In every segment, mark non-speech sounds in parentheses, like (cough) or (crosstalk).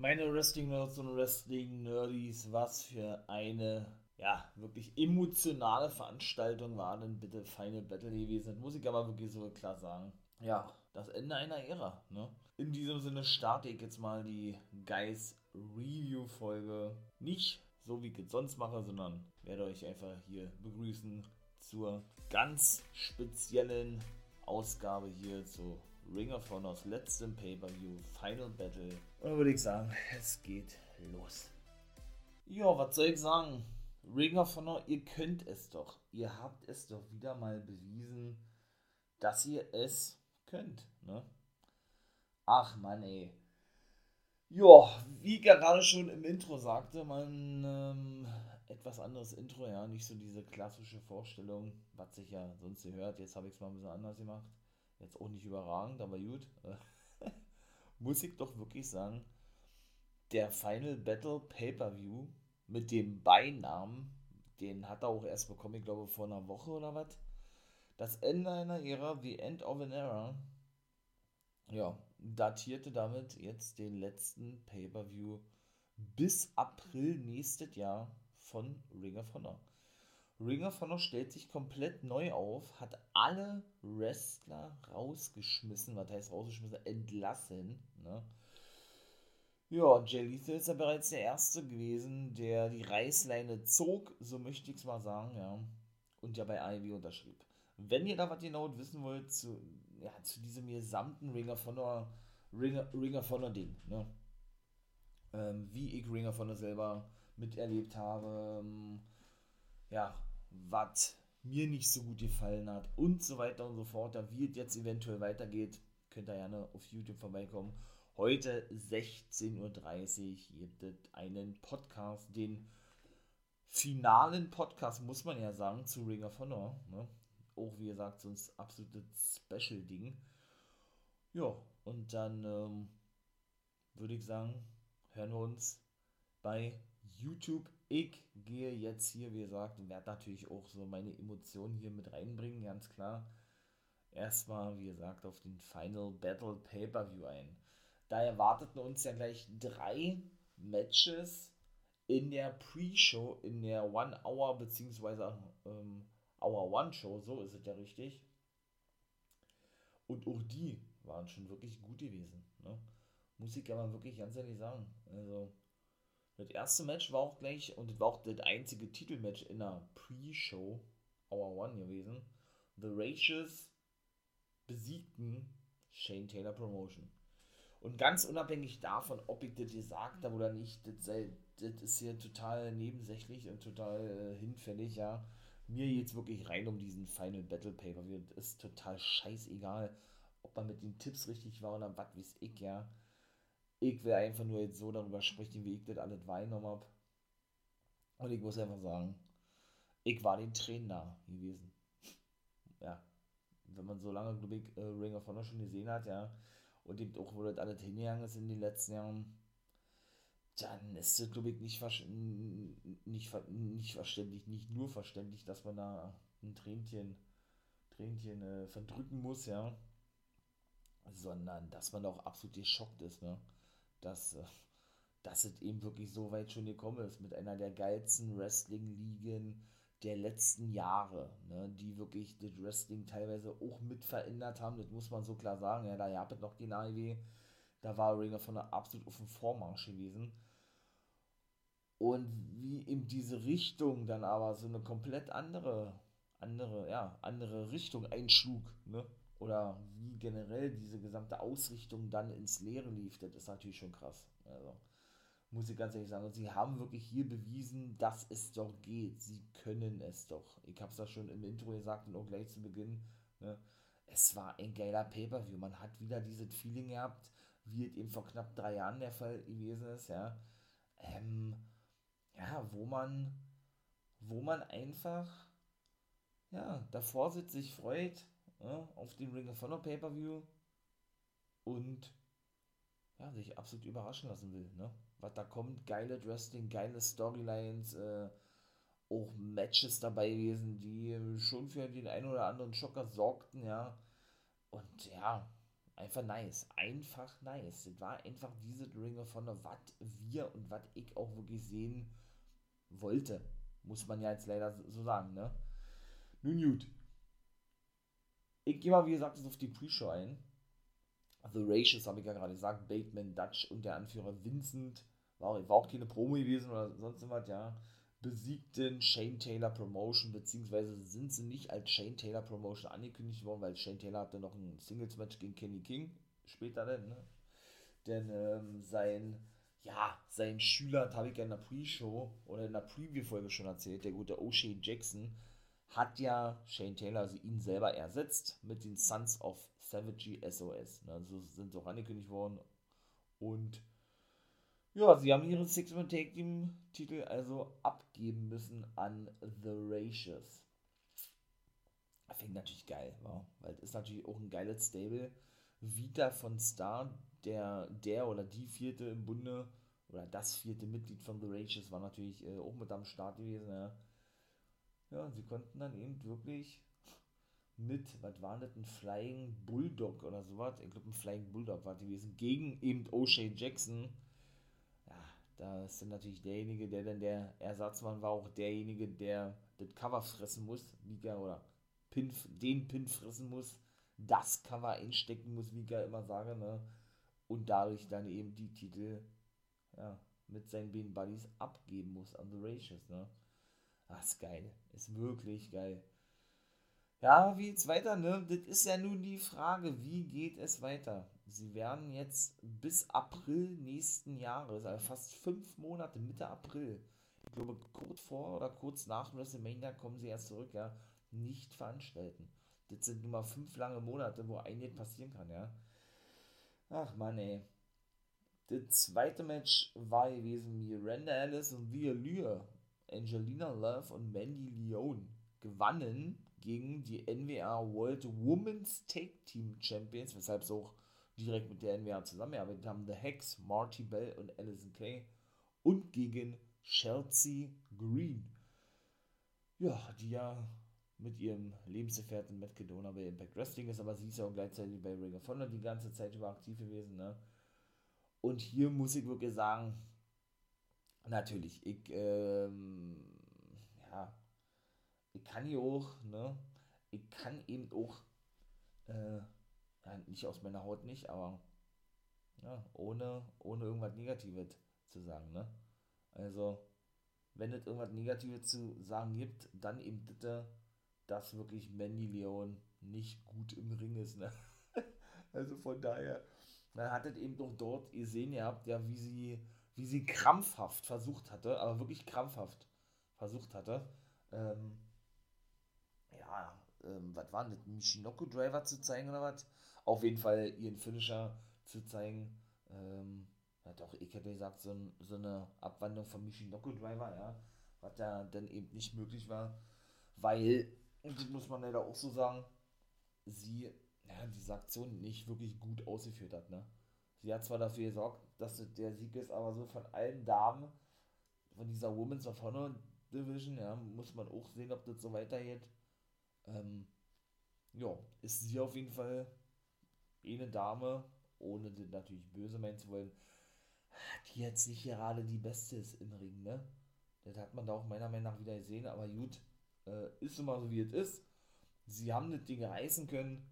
Meine Wrestling-Nerds und Wrestling-Nerdies, was für eine, ja, wirklich emotionale Veranstaltung war denn bitte Final Battle gewesen. Muss ich aber wirklich so klar sagen. Ja, das Ende einer Ära, ne? In diesem Sinne starte ich jetzt mal die Guys Review-Folge. Nicht so wie ich es sonst mache, sondern werde euch einfach hier begrüßen zur ganz speziellen Ausgabe hier zu Ring of Honors letztem Pay-Per-View Final Battle. Und dann würde ich sagen, es geht los. Ja, was soll ich sagen? Ring of Honor, ihr könnt es doch. Ihr habt es doch wieder mal bewiesen, dass ihr es könnt. Ne? Ach man, ey. Ja, wie gerade schon im Intro sagte, man ähm, etwas anderes Intro, ja, nicht so diese klassische Vorstellung, was sich ja sonst hört. Jetzt habe ich es mal ein bisschen anders gemacht. Jetzt auch nicht überragend, aber gut. (laughs) Muss ich doch wirklich sagen, der Final Battle Pay-Per-View mit dem Beinamen, den hat er auch erst bekommen, ich glaube vor einer Woche oder was. Das Ende einer Ära, The End of an Era, ja, datierte damit jetzt den letzten Pay-Per-View bis April nächstes Jahr von Ring of Honor. Ring of Honor stellt sich komplett neu auf, hat alle Wrestler rausgeschmissen, was heißt rausgeschmissen, entlassen. Ne? Ja, Jay Lethal ist ja bereits der Erste gewesen, der die Reißleine zog, so möchte ich es mal sagen, ja, und ja bei AEW unterschrieb. Wenn ihr da was genau wissen wollt zu, ja, zu diesem gesamten Ring of Honor, Ring, Ring of Honor Ding, ne? Ähm, wie ich Ring of Honor selber miterlebt habe, ähm, ja, was mir nicht so gut gefallen hat und so weiter und so fort. Da wie es jetzt eventuell weitergeht, könnt ihr gerne auf YouTube vorbeikommen. Heute 16.30 Uhr gibt es einen Podcast, den finalen Podcast, muss man ja sagen, zu Ring of Honor. Ne? Auch wie gesagt, so ein absolutes Special-Ding. Ja, und dann ähm, würde ich sagen, hören wir uns bei YouTube ich gehe jetzt hier, wie gesagt, und werde natürlich auch so meine Emotionen hier mit reinbringen, ganz klar. Erstmal, wie gesagt, auf den Final Battle Pay-Per-View ein. Da erwarteten uns ja gleich drei Matches in der Pre-Show, in der One-Hour- bzw. Ähm, Hour-One-Show, so ist es ja richtig. Und auch die waren schon wirklich gut gewesen. Ne? Muss ich aber wirklich ganz ehrlich sagen. Also, das erste Match war auch gleich, und das war auch das einzige Titelmatch in der Pre-Show, Hour One gewesen. The Rages besiegten Shane Taylor Promotion. Und ganz unabhängig davon, ob ich das gesagt habe oder nicht, das, sei, das ist hier total nebensächlich und total äh, hinfällig, ja. Mir jetzt wirklich rein um diesen Final Battle Paper. Das ist total scheißegal, ob man mit den Tipps richtig war oder was weiß ich, ja. Ich will einfach nur jetzt so darüber sprechen, wie ich das alles wahrgenommen habe. Und ich muss einfach sagen, ich war den Tränen nah gewesen. Ja, wenn man so lange, glaube ich, äh, Ring of Honor schon gesehen hat, ja, und eben auch, wo das alles hingegangen ist in den letzten Jahren, dann ist es, glaube ich, nicht, nicht, nicht verständlich, nicht nur verständlich, dass man da ein Tränchen, Tränchen äh, verdrücken muss, ja, sondern dass man auch absolut geschockt ist, ne dass, äh, dass es eben wirklich so weit schon gekommen ist mit einer der geilsten Wrestling-Ligen der letzten Jahre, ne, die wirklich das Wrestling teilweise auch mit verändert haben, das muss man so klar sagen. Ja, da gab es noch die AEW, da war Ringer von der absolut auf dem Vormarsch gewesen. Und wie in diese Richtung dann aber so eine komplett andere, andere, ja, andere Richtung einschlug, ne? Oder wie generell diese gesamte Ausrichtung dann ins Leere lief, das ist natürlich schon krass. Also, muss ich ganz ehrlich sagen. Und sie haben wirklich hier bewiesen, dass es doch geht. Sie können es doch. Ich habe es ja schon im Intro gesagt und auch gleich zu Beginn. Ne? Es war ein geiler Pay-Per-View. Man hat wieder dieses Feeling gehabt, wie es eben vor knapp drei Jahren der Fall gewesen ist, ja. Ähm, ja, wo man, wo man einfach, ja, davor sitzt, sich freut, ja, auf den Ring of Honor Pay-Per-View und ja, sich absolut überraschen lassen will. Ne? Was da kommt, geile Wrestling, geile Storylines, äh, auch Matches dabei gewesen, die schon für den einen oder anderen Schocker sorgten, ja. Und ja, einfach nice. Einfach nice. Das war einfach diese Ring of Honor, was wir und was ich auch wirklich sehen wollte. Muss man ja jetzt leider so sagen, ne? Nun gut. Ich gehe mal, wie gesagt, auf die Pre-Show ein. The Racious, habe ich ja gerade gesagt. Bateman, Dutch und der Anführer Vincent. War, war auch keine Promo gewesen oder sonst was, ja. Besiegten Shane Taylor Promotion, beziehungsweise sind sie nicht als Shane Taylor Promotion angekündigt worden, weil Shane Taylor hatte noch ein Singles-Match gegen Kenny King. Später dann, ne? Denn ähm, sein ja, sein Schüler, habe ich ja in der Pre-Show oder in der Preview-Folge schon erzählt, der gute O'Shea Jackson, hat ja Shane Taylor, also ihn selber ersetzt mit den Sons of Savage SOS. Ne? So sind sie auch angekündigt worden. Und ja, sie haben ihren Six-Man Take Team Titel also abgeben müssen an The Racious. Finde natürlich geil, wa? weil es ist natürlich auch ein geiles Stable. Vita von Star, der, der oder die vierte im Bunde oder das vierte Mitglied von The Rages war natürlich äh, auch mit am Start gewesen. Ja. Ja, und sie konnten dann eben wirklich mit, was war das, ein Flying Bulldog oder sowas, ich glaube ein Flying Bulldog war gewesen, gegen eben O'Shea Jackson. Ja, da ist dann natürlich derjenige, der dann der Ersatzmann war, auch derjenige, der das Cover fressen muss, wie oder Pin, den Pin fressen muss, das Cover einstecken muss, wie ich ja immer sage, ne? und dadurch dann eben die Titel ja, mit seinen beiden Buddies abgeben muss an The Racious, ne? Das ist geil. Ist wirklich geil. Ja, wie geht's weiter, ne? Das ist ja nun die Frage, wie geht es weiter? Sie werden jetzt bis April nächsten Jahres, also fast fünf Monate, Mitte April, ich glaube kurz vor oder kurz nach WrestleMania kommen sie erst zurück, ja, nicht veranstalten. Das sind nur mal fünf lange Monate, wo einiges passieren kann, ja. Ach man, ey. Das zweite Match war gewesen Miranda Ellis und Via Lure, Angelina Love und Mandy Leone gewannen gegen die NWA World Women's Take Team Champions, weshalb sie auch direkt mit der NWA zusammengearbeitet haben. The Hex, Marty Bell und Alison Kay und gegen Chelsea Green. Ja, die ja mit ihrem Lebensgefährten Matt Kedona bei Impact Wrestling ist, aber sie ist ja auch gleichzeitig bei Ring of Honor die ganze Zeit über aktiv gewesen, ne? Und hier muss ich wirklich sagen, natürlich, ich, ähm, ja, ich kann hier auch, ne? Ich kann eben auch, äh, ja, nicht aus meiner Haut nicht, aber ja, ohne, ohne irgendwas Negatives zu sagen, ne? Also, wenn es irgendwas Negatives zu sagen gibt, dann eben bitte dass wirklich Mandy Leon nicht gut im Ring ist. Ne? (laughs) also von daher, man hat es eben doch dort gesehen, ihr habt ja, wie sie, wie sie krampfhaft versucht hatte, aber wirklich krampfhaft versucht hatte, ähm, ja, ähm, was war das, Michinoku Driver zu zeigen oder was? Auf jeden Fall ihren Finisher zu zeigen. Ähm, hat auch, hätte gesagt, so, so eine Abwandlung von Michinoku Driver, ja, was da dann eben nicht möglich war, weil und das muss man leider auch so sagen, sie ja, diese Aktion nicht wirklich gut ausgeführt hat. Ne? Sie hat zwar dafür gesorgt, dass der Sieg ist, aber so von allen Damen von dieser Women's of Honor Division, ja, muss man auch sehen, ob das so weitergeht. Ähm, ja, ist sie auf jeden Fall eine Dame, ohne das natürlich böse meinen zu wollen, die jetzt nicht gerade die beste ist im Ring, ne? Das hat man da auch meiner Meinung nach wieder gesehen, aber gut, äh, ist immer so, wie es ist. Sie haben das Ding reißen können.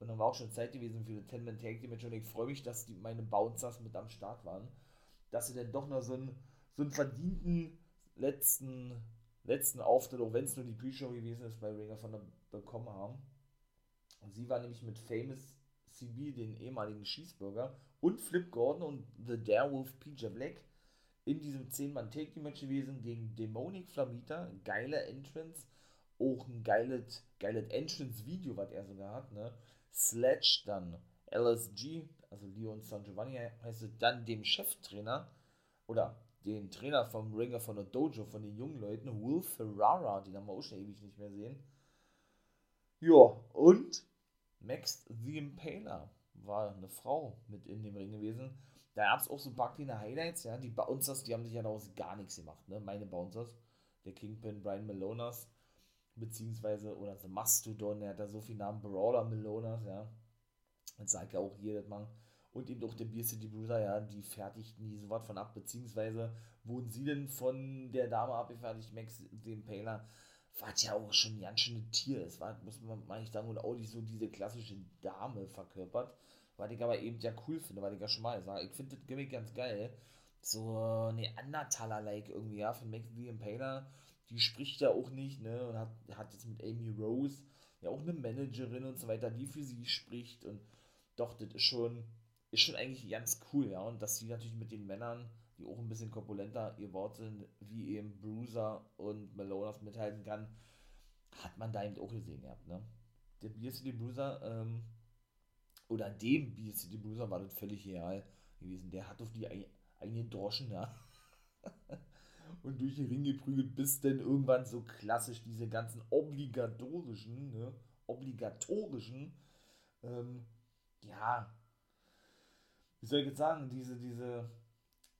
Und dann war auch schon Zeit gewesen für das Ten-Man Tag Team Match. Und ich freue mich, dass die, meine Bouncers mit am Start waren. Dass sie dann doch noch so einen, so einen verdienten letzten, letzten Auftritt, auch wenn es nur die Pre-Show gewesen ist, bei Ringer von der bekommen haben. Und sie war nämlich mit Famous CB, den ehemaligen Schießbürger, und Flip Gordon und The Darewolf PJ Black in diesem 10-Mann-Take-Match gewesen gegen Demonic Flamita. Geile Entrance auch ein geiles, geiles Entrance-Video, was er sogar hat, ne? Sledge dann LSG, also Leon San Giovanni heißt es, dann dem Cheftrainer oder den Trainer vom Ringer von der Dojo, von den jungen Leuten, Will Ferrara, den haben wir auch schon ewig nicht mehr sehen. Ja, und Max the Impaler war eine Frau mit in dem Ring gewesen. Da gab es auch so ein paar kleine Highlights, ja. Die Bouncers, die haben sich ja daraus gar nichts gemacht, ne? Meine Bouncers. Der Kingpin Brian Malonas beziehungsweise, oder The Mastodon, er hat da so viele Namen, Brawler, Melonas, ja. Das sagt ja auch jedes Mal. Und eben auch der Beer City Bruiser, ja, die fertigten die sowas von ab, beziehungsweise wurden sie denn von der Dame abgefertigt, Max, dem Paler, was ja auch schon ein ganz schönes Tier ist, war, muss man mal nicht sagen, und auch nicht so diese klassische Dame verkörpert, was ich aber eben ja cool finde, weil ich ja schon mal sage, ich finde das Gimmick ganz geil, so Neandertaler-like irgendwie, ja, von Max the Impaler, die spricht ja auch nicht, ne, und hat, hat jetzt mit Amy Rose ja auch eine Managerin und so weiter, die für sie spricht und doch, das ist schon, ist schon eigentlich ganz cool, ja, und dass sie natürlich mit den Männern, die auch ein bisschen korpulenter ihr Wort sind, wie eben Bruiser und Malonas mithalten kann, hat man da eben auch gesehen gehabt, ne. Der Beer Bruiser, ähm, oder dem Beer Bruiser war das völlig real gewesen. Der hat auf die eigenen Droschen, ja. (laughs) und durch den Ring geprügelt, bis denn irgendwann so klassisch diese ganzen obligatorischen, ne, obligatorischen, ähm, ja, wie soll ich jetzt sagen, diese, diese,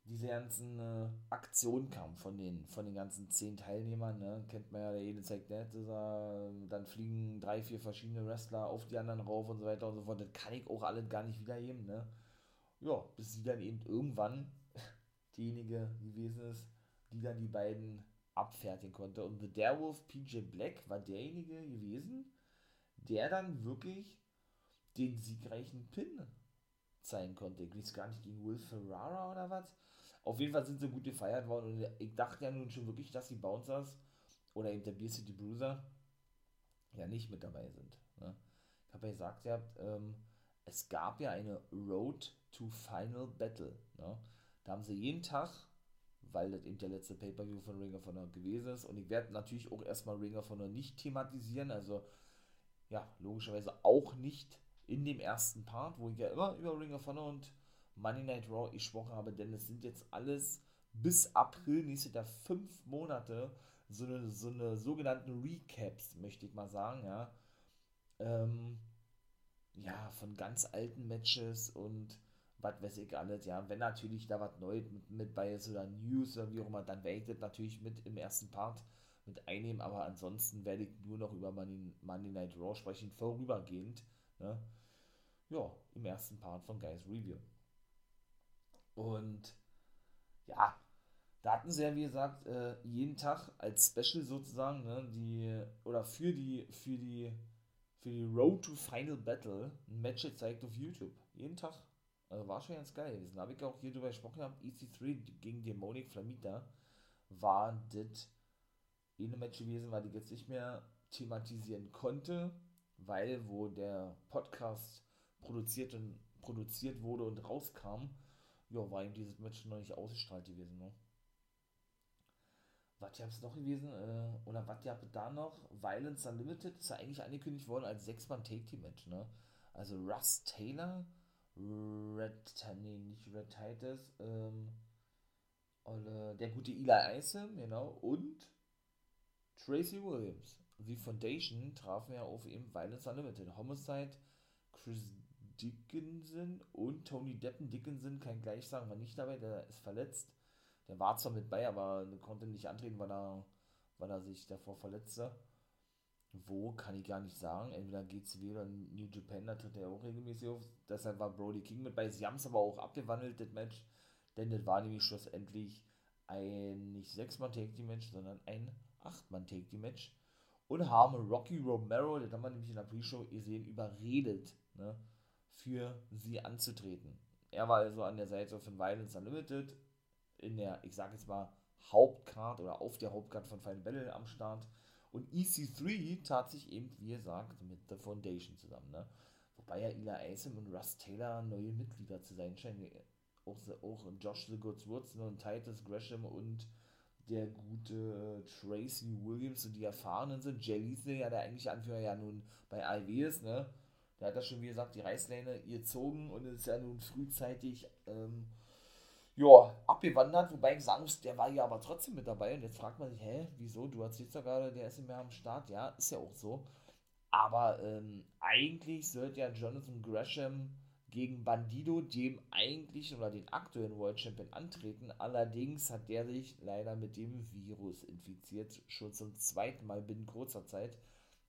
diese ganzen äh, Aktionen kamen von den, von den ganzen zehn Teilnehmern, ne? kennt man ja, der jede zeigt nicht, er, dann fliegen drei, vier verschiedene Wrestler auf die anderen rauf und so weiter und so fort, das kann ich auch alles gar nicht wiedergeben, ne? Ja, bis sie dann eben irgendwann (laughs) diejenige gewesen ist, die dann die beiden abfertigen konnte. Und The Darewolf PJ Black war derjenige gewesen, der dann wirklich den siegreichen Pin zeigen konnte. Ich weiß gar nicht, gegen Will Ferrara oder was. Auf jeden Fall sind sie gut gefeiert worden und ich dachte ja nun schon wirklich, dass die Bouncers oder eben der Beer City Bruiser ja nicht mit dabei sind. Ne? Ich habe ja gesagt, ihr habt, ähm, es gab ja eine Road to Final Battle. Ne? Da haben sie jeden Tag weil das eben der letzte Pay-Per-View von Ring of Honor gewesen ist. Und ich werde natürlich auch erstmal Ring of Honor nicht thematisieren, also ja, logischerweise auch nicht in dem ersten Part, wo ich ja immer über Ring of Honor und Money Night Raw gesprochen habe, denn es sind jetzt alles bis April nächstes Jahr fünf Monate so eine, so eine sogenannten Recaps, möchte ich mal sagen, ja. Ähm, ja, von ganz alten Matches und was weiß ich alles, ja. Wenn natürlich da was Neues mit, mit bei ist oder News oder wie auch immer, dann werde ich das natürlich mit im ersten Part mit einnehmen, aber ansonsten werde ich nur noch über Money, Monday Night Raw sprechen, vorübergehend, ne? Ja, im ersten Part von Guys Review. Und ja, da hatten sie ja, wie gesagt, äh, jeden Tag als Special sozusagen, ne, die, oder für die, für die, für die Road to Final Battle ein Match gezeigt auf YouTube. Jeden Tag also war schon ganz geil gewesen. Da habe ich auch hier drüber gesprochen, habe EC3 gegen Demonic Flamita war das eine Match gewesen, weil ich jetzt nicht mehr thematisieren konnte, weil wo der Podcast produziert und produziert wurde und rauskam, ja, war ihm dieses Match noch nicht ausgestrahlt gewesen, ne? Was gab es noch gewesen? Äh, oder was gab es da noch? Violence Unlimited ist ja eigentlich angekündigt worden als 6-Mann-Take-Team-Match, ne? Also Russ Taylor, Red, nee, nicht Red Titus, ähm, der gute Eli Isom, genau, und Tracy Williams. Die Foundation trafen ja auf eben Violence Unlimited. Homicide, Chris Dickinson und Tony Deppen. Dickinson kann ich gleich sagen, war nicht dabei, der ist verletzt. Der war zwar mit bei, aber konnte nicht antreten, weil er, weil er sich davor verletzte. Wo kann ich gar nicht sagen. Entweder GCW oder New Japan, da tritt er auch regelmäßig auf. Deshalb war Brody King mit bei. Sie haben es aber auch abgewandelt, das Match. Denn das war nämlich schlussendlich ein nicht 6-Mann-Take-Team-Match, sondern ein 8-Mann-Take-Team-Match. Und haben Rocky Romero, das haben wir nämlich in der Pre-Show gesehen, überredet, ne, für sie anzutreten. Er war also an der Seite von Violence Unlimited, in der, ich sag jetzt mal, Hauptcard oder auf der Hauptcard von Final Battle am Start und EC3 tat sich eben, wie gesagt, mit The Foundation zusammen. Ne? Wobei ja Ila Asim und Russ Taylor neue Mitglieder zu sein scheinen. Auch, auch Josh The Goods Woods und Titus Gresham und der gute Tracy Williams und die Erfahrenen sind. Jay Leasley, ja der eigentliche Anführer, ja nun bei ist, ne? Der hat da schon, wie gesagt, die Reißleine gezogen und ist ja nun frühzeitig ähm, ja, abgewandert, wobei ich sagen muss, der war ja aber trotzdem mit dabei. Und jetzt fragt man sich, hä, wieso? Du erzählst doch gerade, der ist nicht mehr am Start. Ja, ist ja auch so. Aber ähm, eigentlich sollte ja Jonathan Gresham gegen Bandido, dem eigentlichen oder den aktuellen World Champion, antreten. Allerdings hat der sich leider mit dem Virus infiziert, schon zum zweiten Mal binnen kurzer Zeit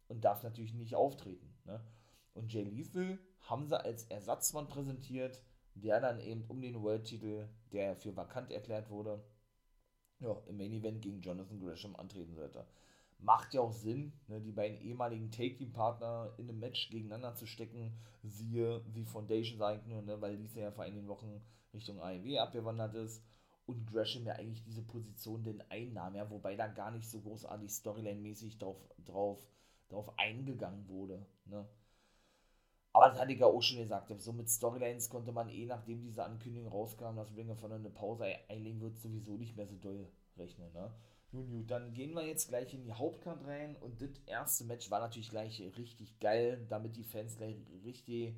und darf natürlich nicht auftreten. Ne? Und Jay Lethal haben sie als Ersatzmann präsentiert, der dann eben um den World-Titel, der für vakant erklärt wurde, ja, im Main Event gegen Jonathan Gresham antreten sollte. Macht ja auch Sinn, ne, die beiden ehemaligen Take-Team-Partner in einem Match gegeneinander zu stecken, siehe The Foundation sagen nur, ne, weil diese ja vor einigen Wochen Richtung AEW abgewandert ist und Gresham ja eigentlich diese Position denn einnahm, ja, wobei da gar nicht so großartig Storyline-mäßig drauf, drauf, drauf eingegangen wurde. Ne. Aber das hatte ich ja auch schon gesagt, so mit Storylines konnte man eh, nachdem diese Ankündigung rauskam, dass Ring of Honor eine Pause einlegen wird, sowieso nicht mehr so doll rechnen. Ne? Nun gut, dann gehen wir jetzt gleich in die Hauptkarte rein und das erste Match war natürlich gleich richtig geil, damit die Fans gleich richtig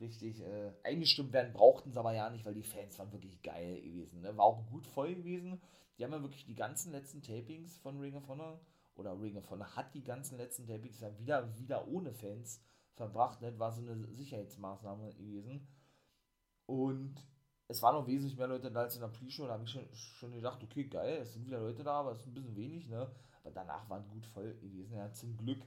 richtig äh, eingestimmt werden, brauchten sie aber ja nicht, weil die Fans waren wirklich geil gewesen. Ne? War auch gut voll gewesen. Die haben ja wirklich die ganzen letzten Tapings von Ring of Honor, oder Ring of Honor hat die ganzen letzten Tapings ja wieder, wieder ohne Fans verbracht. Ne? Das war so eine Sicherheitsmaßnahme gewesen. Und es waren noch wesentlich mehr Leute da als in der Pre-Show. Da habe ich schon, schon gedacht, okay, geil, es sind wieder Leute da, aber es ist ein bisschen wenig, ne? Aber danach waren gut voll gewesen, ja, zum Glück.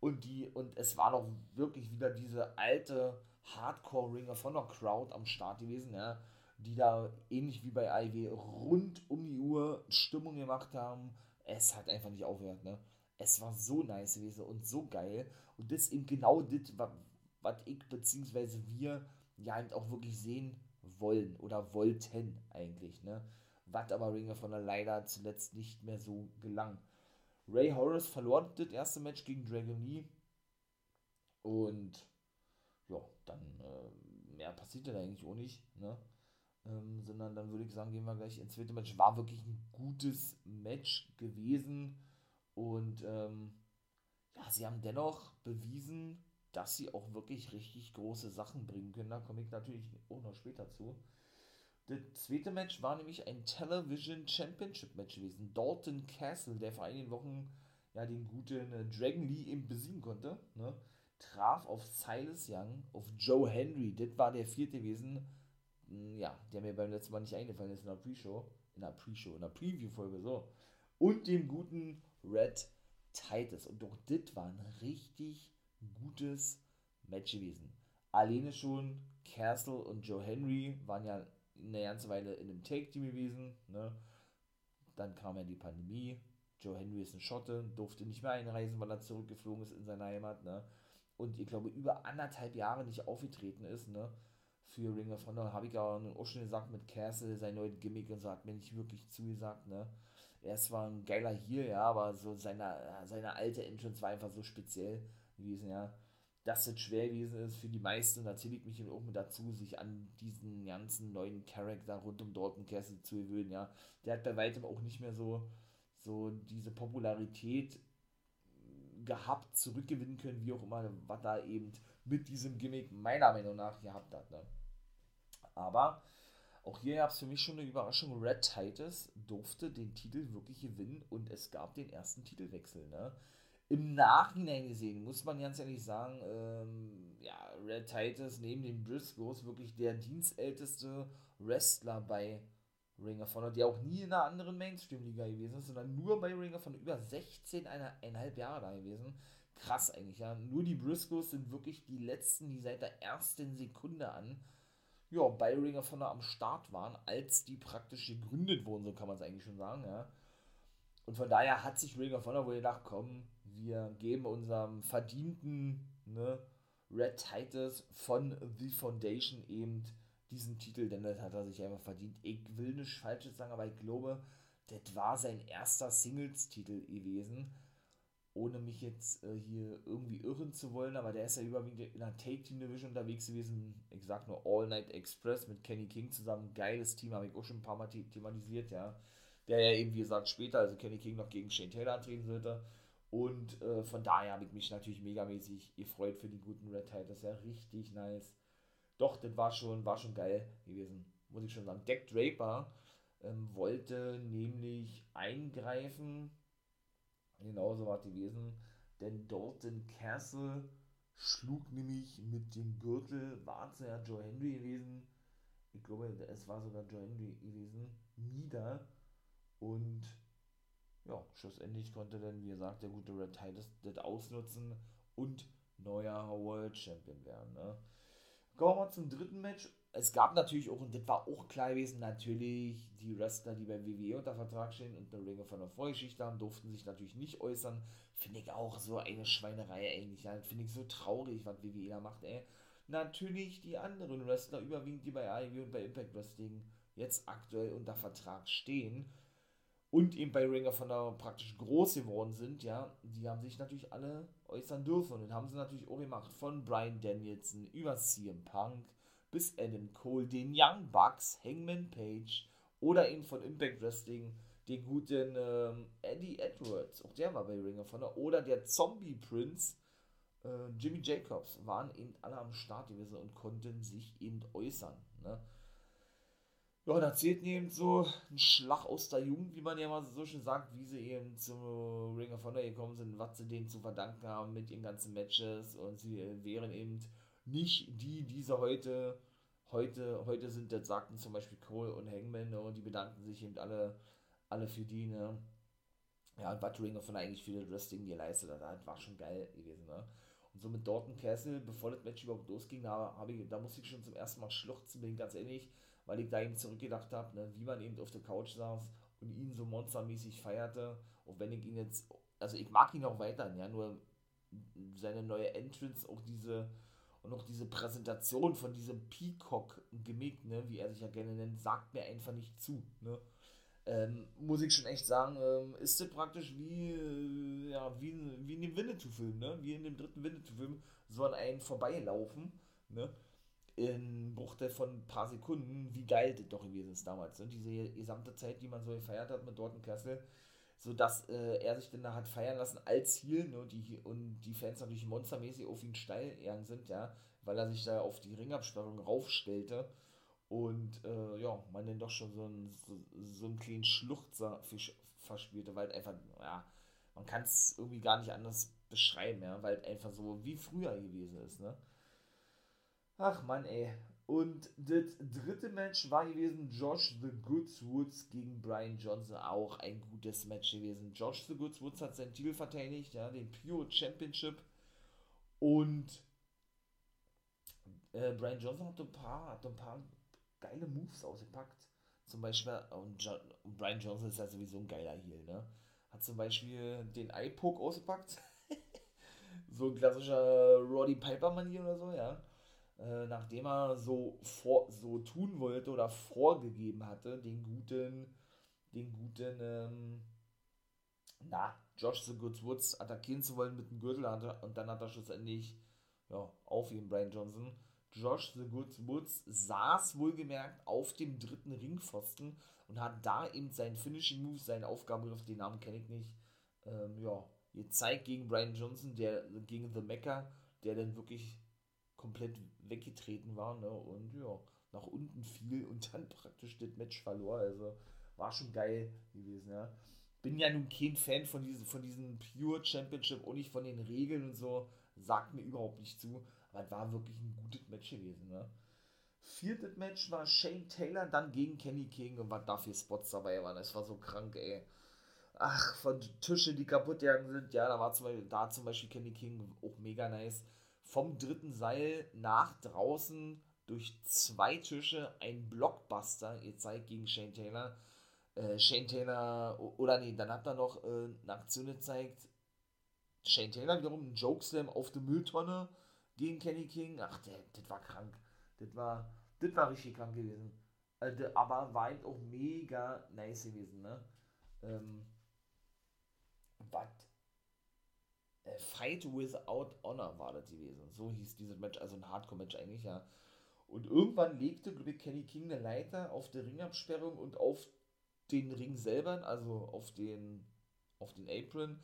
Und die, und es war noch wirklich wieder diese alte Hardcore-Ringer von der Crowd am Start gewesen, ja, die da ähnlich wie bei IW rund um die Uhr Stimmung gemacht haben. Es hat einfach nicht aufgehört, ne? Es war so nice gewesen und so geil. Und das eben genau das, was ich bzw. wir ja halt auch wirklich sehen wollen oder wollten eigentlich, ne? Was aber Ringer von der leider zuletzt nicht mehr so gelang. Ray Horace verlor das erste Match gegen Dragon Lee und ja, dann äh, mehr passiert da eigentlich auch nicht, ne? Ähm, sondern dann würde ich sagen, gehen wir gleich ins zweite Match. War wirklich ein gutes Match gewesen und ähm, ja, sie haben dennoch bewiesen, dass sie auch wirklich richtig große Sachen bringen können. Da komme ich natürlich auch noch später zu. Das zweite Match war nämlich ein Television Championship Match gewesen. Dalton Castle, der vor einigen Wochen ja den guten äh, Dragon Lee eben besiegen konnte, ne, traf auf Silas Young, auf Joe Henry. Das war der vierte gewesen. Hm, ja, der mir beim letzten Mal nicht eingefallen ist in der Pre-Show. In der Pre-Show, in der Preview-Folge, so. Und dem guten Red Titus. Und doch das war ein richtig gutes Match gewesen. Alleine schon Castle und Joe Henry waren ja eine ganze Weile in einem Take-Team gewesen. Ne? Dann kam ja die Pandemie. Joe Henry ist ein Schotte, durfte nicht mehr einreisen, weil er zurückgeflogen ist in seine Heimat. Ne? Und ich glaube, über anderthalb Jahre nicht aufgetreten ist. Ne? Für Ring of Honor habe ich auch schon gesagt mit Castle, sein neues Gimmick und so hat mir nicht wirklich zugesagt. Ne? Er ist zwar ein geiler hier, ja, aber so seine, seine alte Entrance war einfach so speziell gewesen, ja, dass es schwer gewesen ist für die meisten, da zähle ich mich auch mit dazu, sich an diesen ganzen neuen Charakter rund um Dalton Castle zu gewöhnen, ja. Der hat bei weitem auch nicht mehr so, so diese Popularität gehabt, zurückgewinnen können, wie auch immer, was da eben mit diesem Gimmick meiner Meinung nach gehabt hat, ne. Aber auch hier gab es für mich schon eine Überraschung. Red Titus durfte den Titel wirklich gewinnen und es gab den ersten Titelwechsel. Ne? Im Nachhinein gesehen muss man ganz ehrlich sagen, ähm, ja, Red Titus neben den Briscoes wirklich der dienstälteste Wrestler bei Ring of Honor, der auch nie in einer anderen Mainstream-Liga gewesen ist, sondern nur bei Ring of Honor über 16,5 Jahre da gewesen. Krass eigentlich, ja. Nur die Briscoes sind wirklich die letzten, die seit der ersten Sekunde an ja, bei Ring of Honor am Start waren, als die praktisch gegründet wurden, so kann man es eigentlich schon sagen, ja. Und von daher hat sich Ring of Honor wohl gedacht, komm, wir geben unserem verdienten ne, Red Titus von The Foundation eben diesen Titel, denn das hat er sich einfach verdient. Ich will nichts Falsches sagen, aber ich glaube, das war sein erster Singles-Titel gewesen ohne mich jetzt äh, hier irgendwie irren zu wollen, aber der ist ja überwiegend in der Take Team Division unterwegs gewesen. Ich sag nur All Night Express mit Kenny King zusammen. Geiles Team, habe ich auch schon ein paar Mal thematisiert, ja. Der ja eben, wie gesagt, später, also Kenny King noch gegen Shane Taylor antreten sollte. Und äh, von daher habe ich mich natürlich megamäßig gefreut für die guten Red Tide. Das ist ja richtig nice. Doch, das war schon, war schon geil gewesen, muss ich schon sagen. Deck Draper ähm, wollte nämlich eingreifen genauso war gewesen, denn Dalton Castle schlug nämlich mit dem Gürtel, war es ja Joe Henry gewesen, ich glaube, es war sogar Joe Henry gewesen, nieder und ja, schlussendlich konnte dann, wie gesagt, der gute Red Titus das ausnutzen und neuer World Champion werden. Ne? Kommen wir zum dritten Match. Es gab natürlich auch, und das war auch klar gewesen, natürlich die Wrestler, die beim WWE unter Vertrag stehen und eine Ringe von der Vorgeschichte haben, durften sich natürlich nicht äußern. Finde ich auch so eine Schweinerei eigentlich. Ja. Finde ich so traurig, was WWE da macht, ey. Natürlich die anderen Wrestler, überwiegend die bei AEW und bei Impact Wrestling, jetzt aktuell unter Vertrag stehen und eben bei Ring of Honor praktisch groß geworden sind, ja, die haben sich natürlich alle äußern dürfen und haben sie natürlich auch gemacht. Von Brian Danielson über CM Punk bis Adam Cole, den Young Bucks, Hangman Page oder eben von Impact Wrestling den guten ähm, Eddie Edwards, auch der war bei Ring of Honor, oder der Zombie Prince, äh, Jimmy Jacobs, waren eben alle am Start gewesen und konnten sich eben äußern. Ne? ja, da zählt eben so ein Schlag aus der Jugend, wie man ja mal so schön sagt, wie sie eben zum Ring of Honor gekommen sind, was sie denen zu verdanken haben mit ihren ganzen Matches und sie wären eben nicht die, die sie heute, heute, heute sind, das sagten zum Beispiel Cole und Hangman ne, und die bedanken sich eben alle, alle für die, ne. Ja, und was Ring of Honor eigentlich für das Wrestling geleistet hat, das war schon geil gewesen, ne. Und so mit Dorton Castle, bevor das Match überhaupt losging, da, ich, da musste ich schon zum ersten Mal schluchzen, bin ganz ehrlich, weil ich da eben zurückgedacht habe, ne, wie man eben auf der Couch saß und ihn so monstermäßig feierte. Und wenn ich ihn jetzt, also ich mag ihn auch weiterhin, ja, nur seine neue Entrance, auch diese und auch diese Präsentation von diesem Peacock-Gimmick, ne, wie er sich ja gerne nennt, sagt mir einfach nicht zu. Ne? Ähm, muss ich schon echt sagen, ähm, ist das praktisch wie, äh, ja, wie, wie in dem Winnetou-Film, ne? wie in dem dritten Winnetou-Film, so an einen vorbeilaufen. Ne? in Bruchteil von ein paar Sekunden, wie geil das doch gewesen ist damals. Ne? Diese gesamte Zeit, die man so gefeiert hat mit Dorten Kessel, sodass äh, er sich dann da hat feiern lassen als Ziel ne? die, und die Fans natürlich monstermäßig auf ihn steil gegangen sind, ja, weil er sich da auf die Ringabsperrung raufstellte und äh, ja, man dann doch schon so einen, so, so einen kleinen Schluchzer verspürte, weil einfach, ja, man kann es irgendwie gar nicht anders beschreiben, ja, weil einfach so wie früher gewesen ist, ne? Ach man, ey. Und das dritte Match war gewesen Josh the Goods Woods gegen Brian Johnson. Auch ein gutes Match gewesen. Josh the Goods Woods hat seinen Titel verteidigt, ja, den Pure Championship. Und äh, Brian Johnson hat ein, paar, hat ein paar geile Moves ausgepackt. Zum Beispiel, und, jo und Brian Johnson ist ja sowieso ein geiler Heel, ne? Hat zum Beispiel den Eye-Poke ausgepackt. (laughs) so ein klassischer Roddy Piper-Manier oder so, ja äh, nachdem er so, vor, so tun wollte oder vorgegeben hatte, den guten, den guten, ähm, na, Josh the Good Woods attackieren zu wollen mit dem Gürtel und dann hat er schlussendlich ja, auf ihn, Brian Johnson. Josh the Good Woods saß wohlgemerkt auf dem dritten Ringpfosten und hat da eben seinen Finishing Move, seinen Aufgabengriff, den Namen kenne ich nicht, ähm, ja, gezeigt gegen Brian Johnson, der gegen The Mecha, der dann wirklich komplett weggetreten war ne? und ja, nach unten fiel (laughs) und dann praktisch das Match verlor. Also war schon geil gewesen, ja. Bin ja nun kein Fan von diesem, von diesem Pure Championship und nicht von den Regeln und so. Sagt mir überhaupt nicht zu. Aber es war wirklich ein gutes Match gewesen, ne? Viertes Match war Shane Taylor dann gegen Kenny King und was da für Spots dabei waren. Es war so krank, ey. Ach, von Tische, die kaputt gegangen sind. Ja, da war zum Beispiel, da zum Beispiel Kenny King auch mega nice vom dritten Seil nach draußen durch zwei Tische ein Blockbuster gezeigt gegen Shane Taylor. Äh, Shane Taylor, oder nee, dann hat er noch äh, eine Aktion gezeigt. Shane Taylor wiederum einen Jokeslam auf der Mülltonne gegen Kenny King. Ach, das war krank. Das war, war richtig krank gewesen. Also, aber war halt auch mega nice gewesen, ne? Ähm, was äh, Fight Without Honor war das gewesen. So hieß dieses Match, also ein Hardcore-Match eigentlich, ja. Und irgendwann legte, ich, Kenny King eine Leiter auf der Ringabsperrung und auf den Ring selber, also auf den, auf den Apron.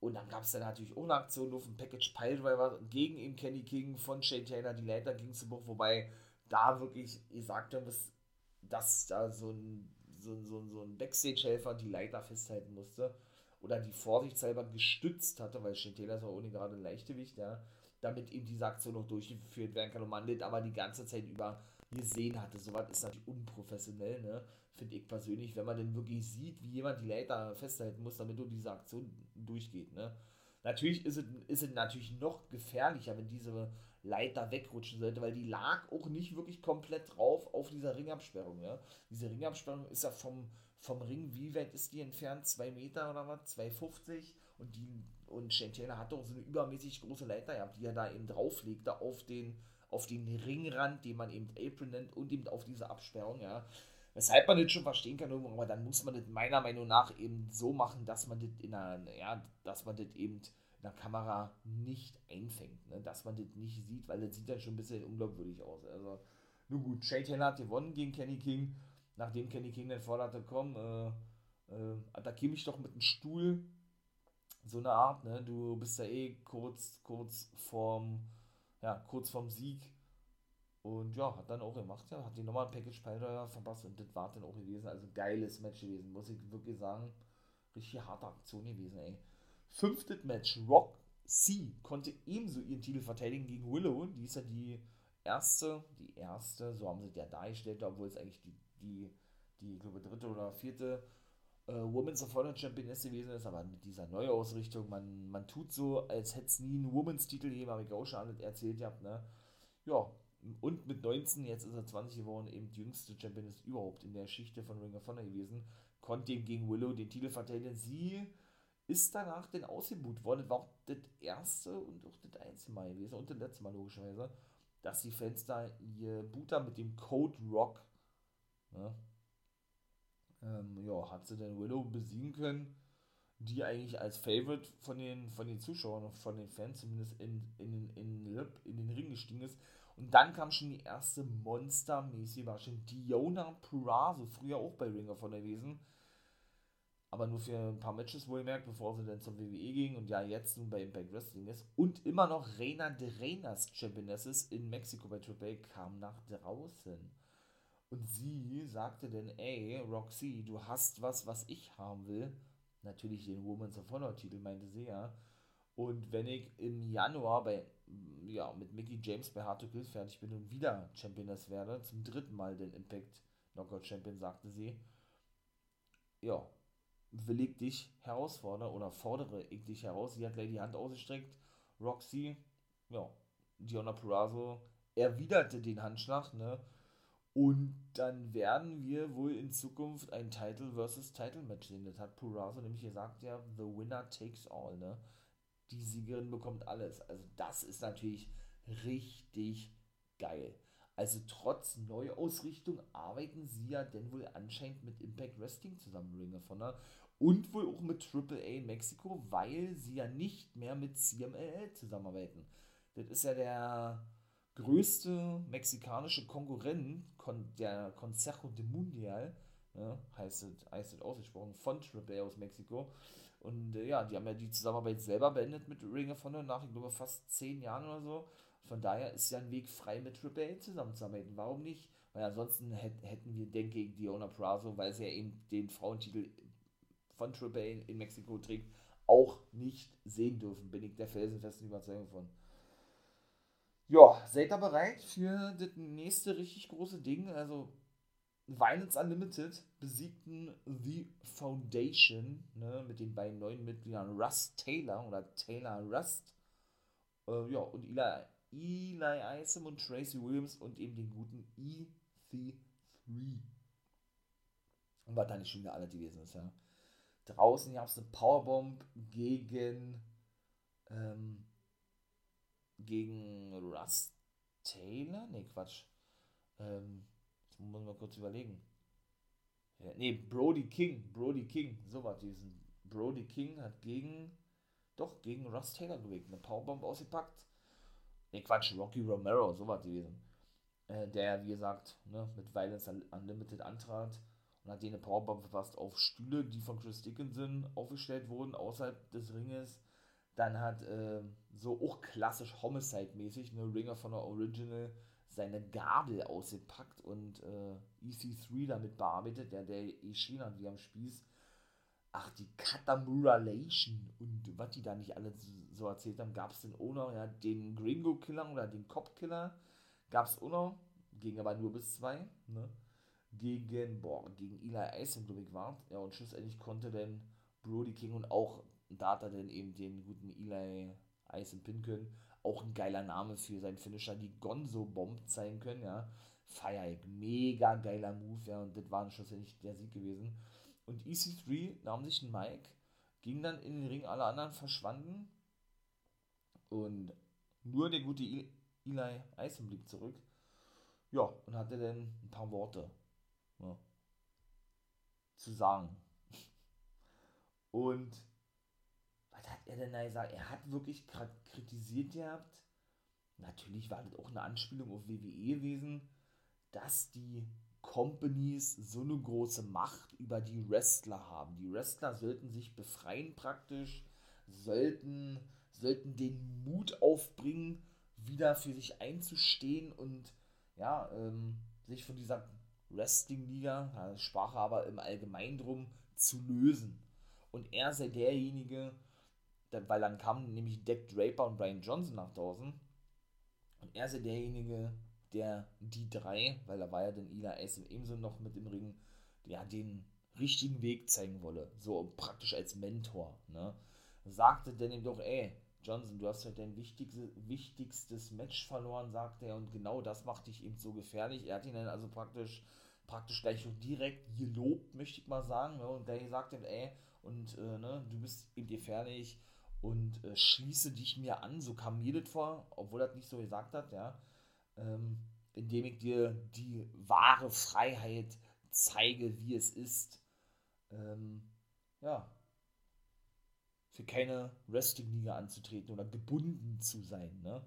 Und dann gab es dann natürlich auch eine Aktion auf dem Package Piledriver gegen eben Kenny King von Shane Taylor. Die Leiter ging zu Bruch, wobei da wirklich gesagt haben, dass, dass da so ein, so, so, so ein Backstage-Helfer die Leiter festhalten musste oder die vorsichtshalber gestützt hatte, weil Taylor ist auch ohne gerade Leichtgewicht, ja, damit eben diese Aktion noch durchgeführt werden kann und man das aber die ganze Zeit über gesehen hatte. Sowas ist natürlich unprofessionell, ne? Finde ich persönlich, wenn man denn wirklich sieht, wie jemand die Leiter festhalten muss, damit du diese Aktion durchgeht, ne? Natürlich ist es, ist es natürlich noch gefährlicher, wenn diese Leiter wegrutschen sollte, weil die lag auch nicht wirklich komplett drauf auf dieser Ringabsperrung. Ja? Diese Ringabsperrung ist ja vom, vom Ring, wie weit ist die entfernt? Zwei Meter oder was? 2,50? Und und Shane hat doch so eine übermäßig große Leiter gehabt, die er da eben drauflegte auf den, auf den Ringrand, den man eben Apron nennt, und eben auf diese Absperrung, ja. Weshalb man das schon verstehen kann, aber dann muss man das meiner Meinung nach eben so machen, dass man das in einer, ja, dass man das eben in der Kamera nicht einfängt, ne? dass man das nicht sieht, weil das sieht dann schon ein bisschen unglaubwürdig aus. Also, nun gut, Taylor hat gewonnen gegen Kenny King, nachdem Kenny King dann forderte, komm, äh, äh, attackiere mich doch mit einem Stuhl, so eine Art, ne? Du bist ja eh kurz, kurz vorm, ja, kurz vorm Sieg. Und ja, hat dann auch gemacht, ja, hat die nochmal ein Package Spider verpasst und das war dann auch gewesen. Also geiles Match gewesen, muss ich wirklich sagen. Richtig harte Aktion gewesen, ey. Fünftes Match, Rock C konnte ebenso ihren Titel verteidigen gegen Willow. Die ist ja die erste, die erste, so haben sie ja dargestellt, obwohl es eigentlich die, die, die, ich glaube, dritte oder vierte äh, Women's of Honor Championess gewesen ist, aber mit dieser Neuausrichtung, man, man tut so, als hätte es nie einen Women's Titel gegeben, habe ich auch schon erzählt gehabt, ne? Ja, und mit 19, jetzt ist er 20 geworden, eben jüngste Championess überhaupt in der Geschichte von Ring of Honor gewesen, konnte ihm gegen Willow den Titel verteidigen. Sie ist danach denn ausgebucht worden, war auch das erste und auch das einzige Mal gewesen und das letzte Mal logischerweise, dass die Fans da ihr Booter mit dem Code Rock, ne, ähm, ja, hat sie denn Willow besiegen können, die eigentlich als Favorite von den, von den Zuschauern und von den Fans zumindest in, in, in, in, in den Ring gestiegen ist. Und dann kam schon die erste monstermäßige Überraschung. Diona Purrazzo, früher auch bei Ring of Honor gewesen, aber nur für ein paar Matches wohlgemerkt, bevor sie dann zum WWE ging und ja jetzt nun bei Impact Wrestling ist. Und immer noch Reina de Championesses in Mexiko bei Triple kam nach draußen. Und sie sagte dann, ey, Roxy, du hast was, was ich haben will. Natürlich den Women's of Honor Titel, meinte sie ja. Und wenn ich im Januar bei, ja, mit Mickey James bei Hard to Kill fertig bin und wieder Championess werde, zum dritten Mal den Impact Knockout Champion, sagte sie, ja, will ich dich herausfordern oder fordere ich dich heraus. Sie hat gleich die Hand ausgestreckt. Roxy, ja, Diona Purrazzo erwiderte den Handschlag, ne? Und dann werden wir wohl in Zukunft ein Title versus Title Match sehen. Das hat Purazo nämlich gesagt, ja, the winner takes all, ne? Die Siegerin bekommt alles. Also das ist natürlich richtig geil. Also trotz Neuausrichtung arbeiten sie ja denn wohl anscheinend mit Impact Wrestling zusammen, Ring of Honor. Und wohl auch mit AAA in Mexiko, weil sie ja nicht mehr mit CMLL zusammenarbeiten. Das ist ja der größte mexikanische Konkurrent der Consejo de Mundial, ne, heißt es, ausgesprochen, von Triple A aus Mexiko. Und äh, ja, die haben ja die Zusammenarbeit selber beendet mit Ring of Honor nach, ich glaube, fast zehn Jahren oder so. Von daher ist ja ein Weg frei, mit Triple A zusammenzuarbeiten. Warum nicht? Weil ansonsten hätten wir, denke ich, Diona Prazo, weil sie ja eben den Frauentitel von Triple A in Mexiko trägt, auch nicht sehen dürfen. Bin ich der felsenfesten Überzeugung von. Ja, seid ihr bereit für das nächste richtig große Ding? Also, Violence Unlimited besiegten The Foundation ne, mit den beiden neuen Mitgliedern Rust Taylor oder Taylor Rust. Äh, ja, und Eli, Eli Isom und Tracy Williams und eben den guten EC3. Und was da nicht schon wieder alle gewesen ist, ja. Draußen gab es eine Powerbomb gegen ähm, gegen Russ Taylor? Ne, Quatsch. Ähm, jetzt muss man kurz überlegen. Ja, ne, Brody King. Brody King. So war diesen. Brody King hat gegen. Doch, gegen Russ Taylor gewegt. Eine Powerbomb ausgepackt. Ne, Quatsch. Rocky Romero. So war gewesen. Äh, der, wie gesagt, ne, mit Violence Unlimited antrat und hat den eine Powerbomb verpasst auf Stühle, die von Chris Dickinson aufgestellt wurden, außerhalb des Ringes. Dann hat äh, so auch klassisch Homicide-mäßig eine Ringer von der Original seine Gabel ausgepackt und äh, EC3 damit bearbeitet, der der eh hat wie am Spieß. Ach, die Katamuralation und was die da nicht alle so erzählt haben, gab es den Owner, ja, den Gringo-Killer oder den Cop-Killer gab es Owner, ging aber nur bis zwei, ne? Gegen, boah, gegen Eli Eisen, glaube ich, war. Ja, und schlussendlich konnte dann Brody King und auch da hat dann eben den guten Eli Eisen Pin können. Auch ein geiler Name für seinen Finisher, die Gonzo Bomb zeigen können, ja. Feier ich. Mega geiler Move, ja. Und das war schlussendlich der Sieg gewesen. Und EC3 nahm sich einen Mike, ging dann in den Ring, alle anderen verschwanden. Und nur der gute Eli Eisen blieb zurück. Ja, und hatte dann ein paar Worte ja, zu sagen. (laughs) Und was hat er denn da gesagt? Er hat wirklich kritisiert gehabt. Natürlich war das auch eine Anspielung auf WWE gewesen, dass die Companies so eine große Macht über die Wrestler haben. Die Wrestler sollten sich befreien praktisch, sollten, sollten den Mut aufbringen, wieder für sich einzustehen und ja, ähm, sich von dieser Wrestling-Liga, sprach er aber im Allgemeinen drum, zu lösen. Und er sei derjenige, weil dann kamen nämlich Deck Draper und Brian Johnson nach draußen. Und er sei derjenige, der die drei, weil da war ja dann Ila Ace ebenso noch mit im Ring, der den richtigen Weg zeigen wolle. So praktisch als Mentor. Ne? Sagte dann ihm doch, ey, Johnson, du hast halt dein wichtigste, wichtigstes Match verloren, sagt er, und genau das macht dich eben so gefährlich. Er hat ihn dann also praktisch, praktisch gleich direkt gelobt, möchte ich mal sagen. Ne? Und der sagt ihm, ey, und äh, ne, du bist eben gefährlich und äh, schließe dich mir an, so kam mir das vor, obwohl er das nicht so gesagt hat, ja, ähm, indem ich dir die wahre Freiheit zeige, wie es ist, ähm, ja, für keine Wrestling-Liga anzutreten oder gebunden zu sein. Ne?